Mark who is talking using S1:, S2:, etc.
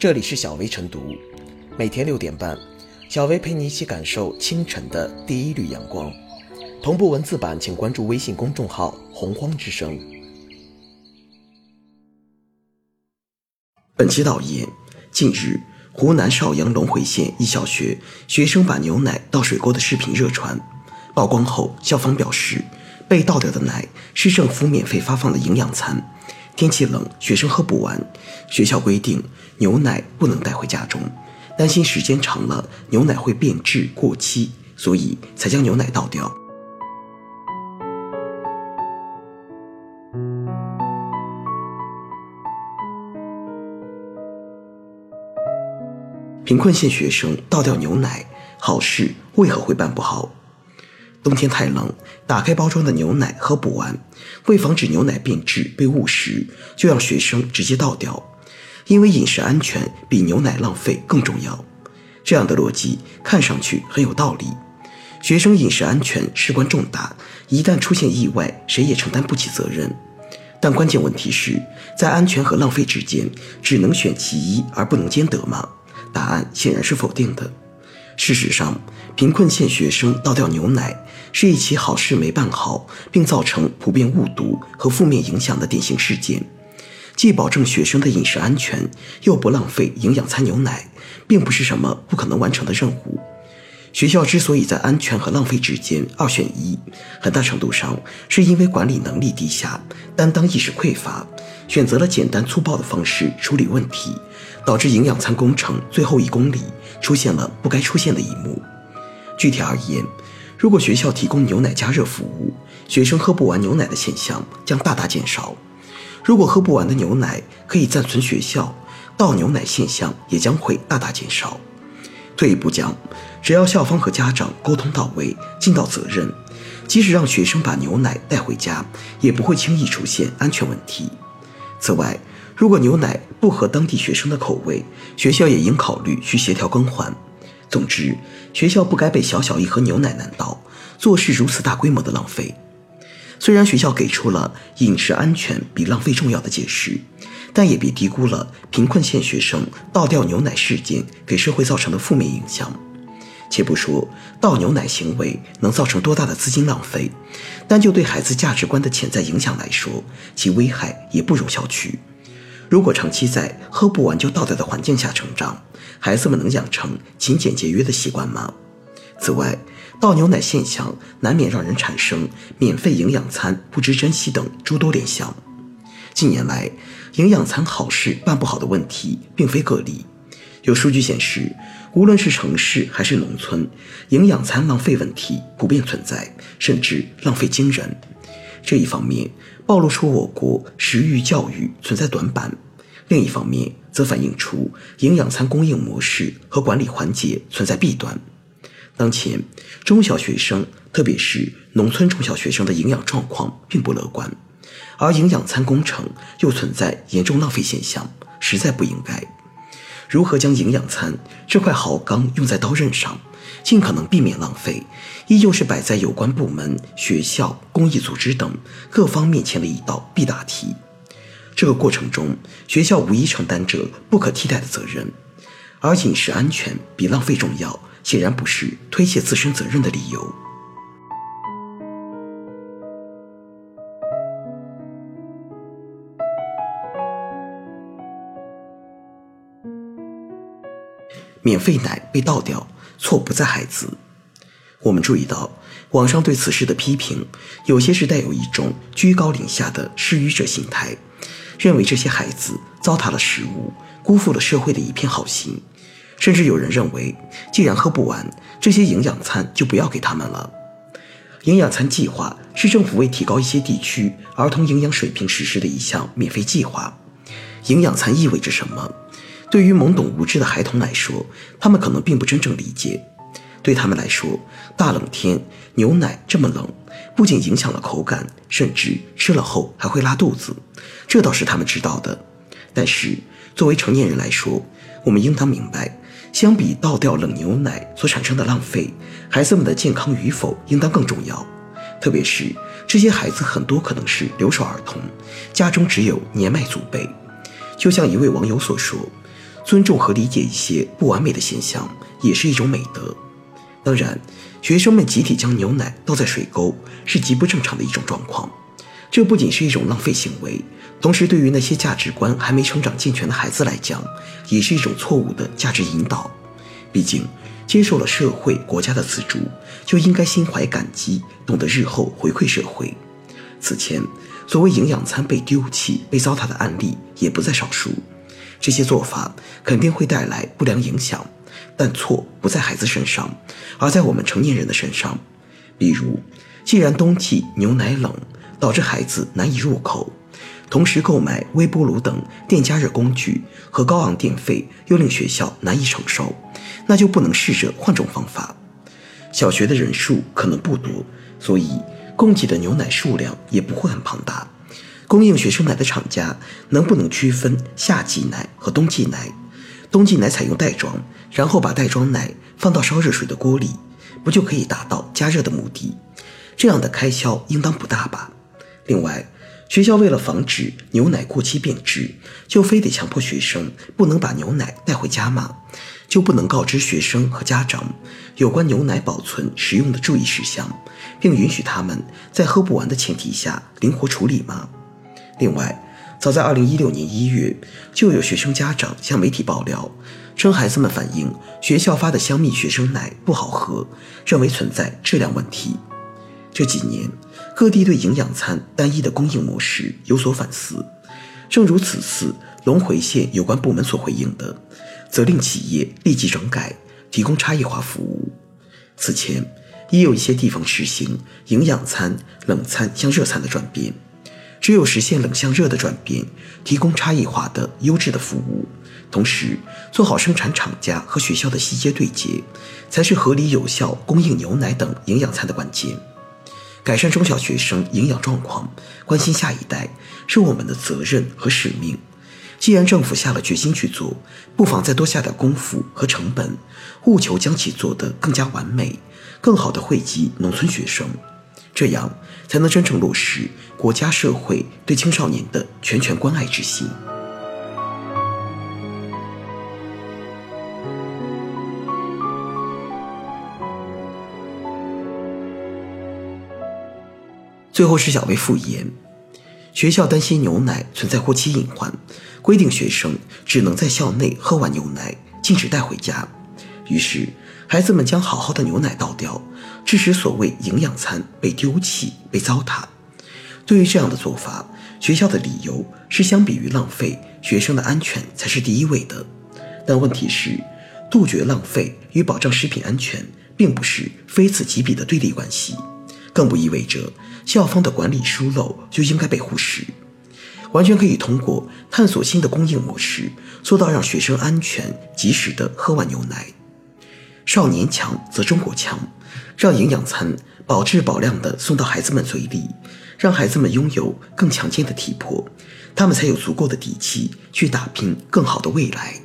S1: 这里是小薇晨读，每天六点半，小薇陪你一起感受清晨的第一缕阳光。同步文字版，请关注微信公众号“洪荒之声”。本期导言：近日，湖南邵阳隆回县一小学学生把牛奶倒水沟的视频热传，曝光后，校方表示，被倒掉的奶是政府免费发放的营养餐。天气冷，学生喝不完，学校规定牛奶不能带回家中，担心时间长了牛奶会变质过期，所以才将牛奶倒掉。贫困县学生倒掉牛奶，好事为何会办不好？冬天太冷，打开包装的牛奶喝不完，为防止牛奶变质被误食，就让学生直接倒掉，因为饮食安全比牛奶浪费更重要。这样的逻辑看上去很有道理，学生饮食安全事关重大，一旦出现意外，谁也承担不起责任。但关键问题是在安全和浪费之间，只能选其一而不能兼得吗？答案显然是否定的。事实上，贫困县学生倒掉牛奶是一起好事没办好，并造成普遍误读和负面影响的典型事件。既保证学生的饮食安全，又不浪费营养餐牛奶，并不是什么不可能完成的任务。学校之所以在安全和浪费之间二选一，很大程度上是因为管理能力低下、担当意识匮乏，选择了简单粗暴的方式处理问题。导致营养餐工程最后一公里出现了不该出现的一幕。具体而言，如果学校提供牛奶加热服务，学生喝不完牛奶的现象将大大减少；如果喝不完的牛奶可以暂存学校，倒牛奶现象也将会大大减少。退一步讲，只要校方和家长沟通到位，尽到责任，即使让学生把牛奶带回家，也不会轻易出现安全问题。此外，如果牛奶不合当地学生的口味，学校也应考虑去协调更换。总之，学校不该被小小一盒牛奶难倒，做事如此大规模的浪费。虽然学校给出了饮食安全比浪费重要的解释，但也别低估了贫困县学生倒掉牛奶事件给社会造成的负面影响。且不说倒牛奶行为能造成多大的资金浪费，单就对孩子价值观的潜在影响来说，其危害也不容小觑。如果长期在喝不完就倒掉的环境下成长，孩子们能养成勤俭节约的习惯吗？此外，倒牛奶现象难免让人产生免费营养餐不知珍惜等诸多联想。近年来，营养餐好事办不好的问题并非个例。有数据显示，无论是城市还是农村，营养餐浪费问题普遍存在，甚至浪费惊人。这一方面暴露出我国食育教育存在短板，另一方面则反映出营养餐供应模式和管理环节存在弊端。当前中小学生，特别是农村中小学生的营养状况并不乐观，而营养餐工程又存在严重浪费现象，实在不应该。如何将营养餐这块好钢用在刀刃上？尽可能避免浪费，依旧是摆在有关部门、学校、公益组织等各方面前的一道必答题。这个过程中，学校无疑承担着不可替代的责任，而饮食安全比浪费重要，显然不是推卸自身责任的理由。免费奶被倒掉。错不在孩子。我们注意到，网上对此事的批评，有些是带有一种居高临下的施予者心态，认为这些孩子糟蹋了食物，辜负了社会的一片好心。甚至有人认为，既然喝不完这些营养餐，就不要给他们了。营养餐计划是政府为提高一些地区儿童营养水平实施的一项免费计划。营养餐意味着什么？对于懵懂无知的孩童来说，他们可能并不真正理解。对他们来说，大冷天牛奶这么冷，不仅影响了口感，甚至吃了后还会拉肚子，这倒是他们知道的。但是作为成年人来说，我们应当明白，相比倒掉冷牛奶所产生的浪费，孩子们的健康与否应当更重要。特别是这些孩子很多可能是留守儿童，家中只有年迈祖辈。就像一位网友所说。尊重和理解一些不完美的现象，也是一种美德。当然，学生们集体将牛奶倒在水沟是极不正常的一种状况。这不仅是一种浪费行为，同时对于那些价值观还没成长健全的孩子来讲，也是一种错误的价值引导。毕竟，接受了社会国家的资助，就应该心怀感激，懂得日后回馈社会。此前，所谓营养餐被丢弃、被糟蹋的案例也不在少数。这些做法肯定会带来不良影响，但错不在孩子身上，而在我们成年人的身上。比如，既然冬季牛奶冷，导致孩子难以入口，同时购买微波炉等电加热工具和高昂电费又令学校难以承受，那就不能试着换种方法。小学的人数可能不多，所以供给的牛奶数量也不会很庞大。供应学生奶的厂家能不能区分夏季奶和冬季奶？冬季奶采用袋装，然后把袋装奶放到烧热水的锅里，不就可以达到加热的目的？这样的开销应当不大吧？另外，学校为了防止牛奶过期变质，就非得强迫学生不能把牛奶带回家吗？就不能告知学生和家长有关牛奶保存使用的注意事项，并允许他们在喝不完的前提下灵活处理吗？另外，早在二零一六年一月，就有学生家长向媒体爆料，称孩子们反映学校发的香蜜学生奶不好喝，认为存在质量问题。这几年，各地对营养餐单一的供应模式有所反思。正如此次龙回县有关部门所回应的，责令企业立即整改，提供差异化服务。此前，也有一些地方实行营养餐冷餐向热餐的转变。只有实现冷向热的转变，提供差异化的优质的服务，同时做好生产厂家和学校的细节对接，才是合理有效供应牛奶等营养餐的关键。改善中小学生营养状况，关心下一代，是我们的责任和使命。既然政府下了决心去做，不妨再多下点功夫和成本，务求将其做得更加完美，更好地惠及农村学生。这样才能真正落实国家社会对青少年的全权关爱之心。最后是小薇复言，学校担心牛奶存在过期隐患，规定学生只能在校内喝完牛奶，禁止带回家。于是，孩子们将好好的牛奶倒掉。致使所谓营养餐被丢弃、被糟蹋。对于这样的做法，学校的理由是相比于浪费，学生的安全才是第一位的。但问题是，杜绝浪费与保障食品安全并不是非此即彼的对立关系，更不意味着校方的管理疏漏就应该被忽视。完全可以通过探索新的供应模式，做到让学生安全、及时的喝完牛奶。少年强则中国强。让营养餐保质保量的送到孩子们嘴里，让孩子们拥有更强健的体魄，他们才有足够的底气去打拼更好的未来。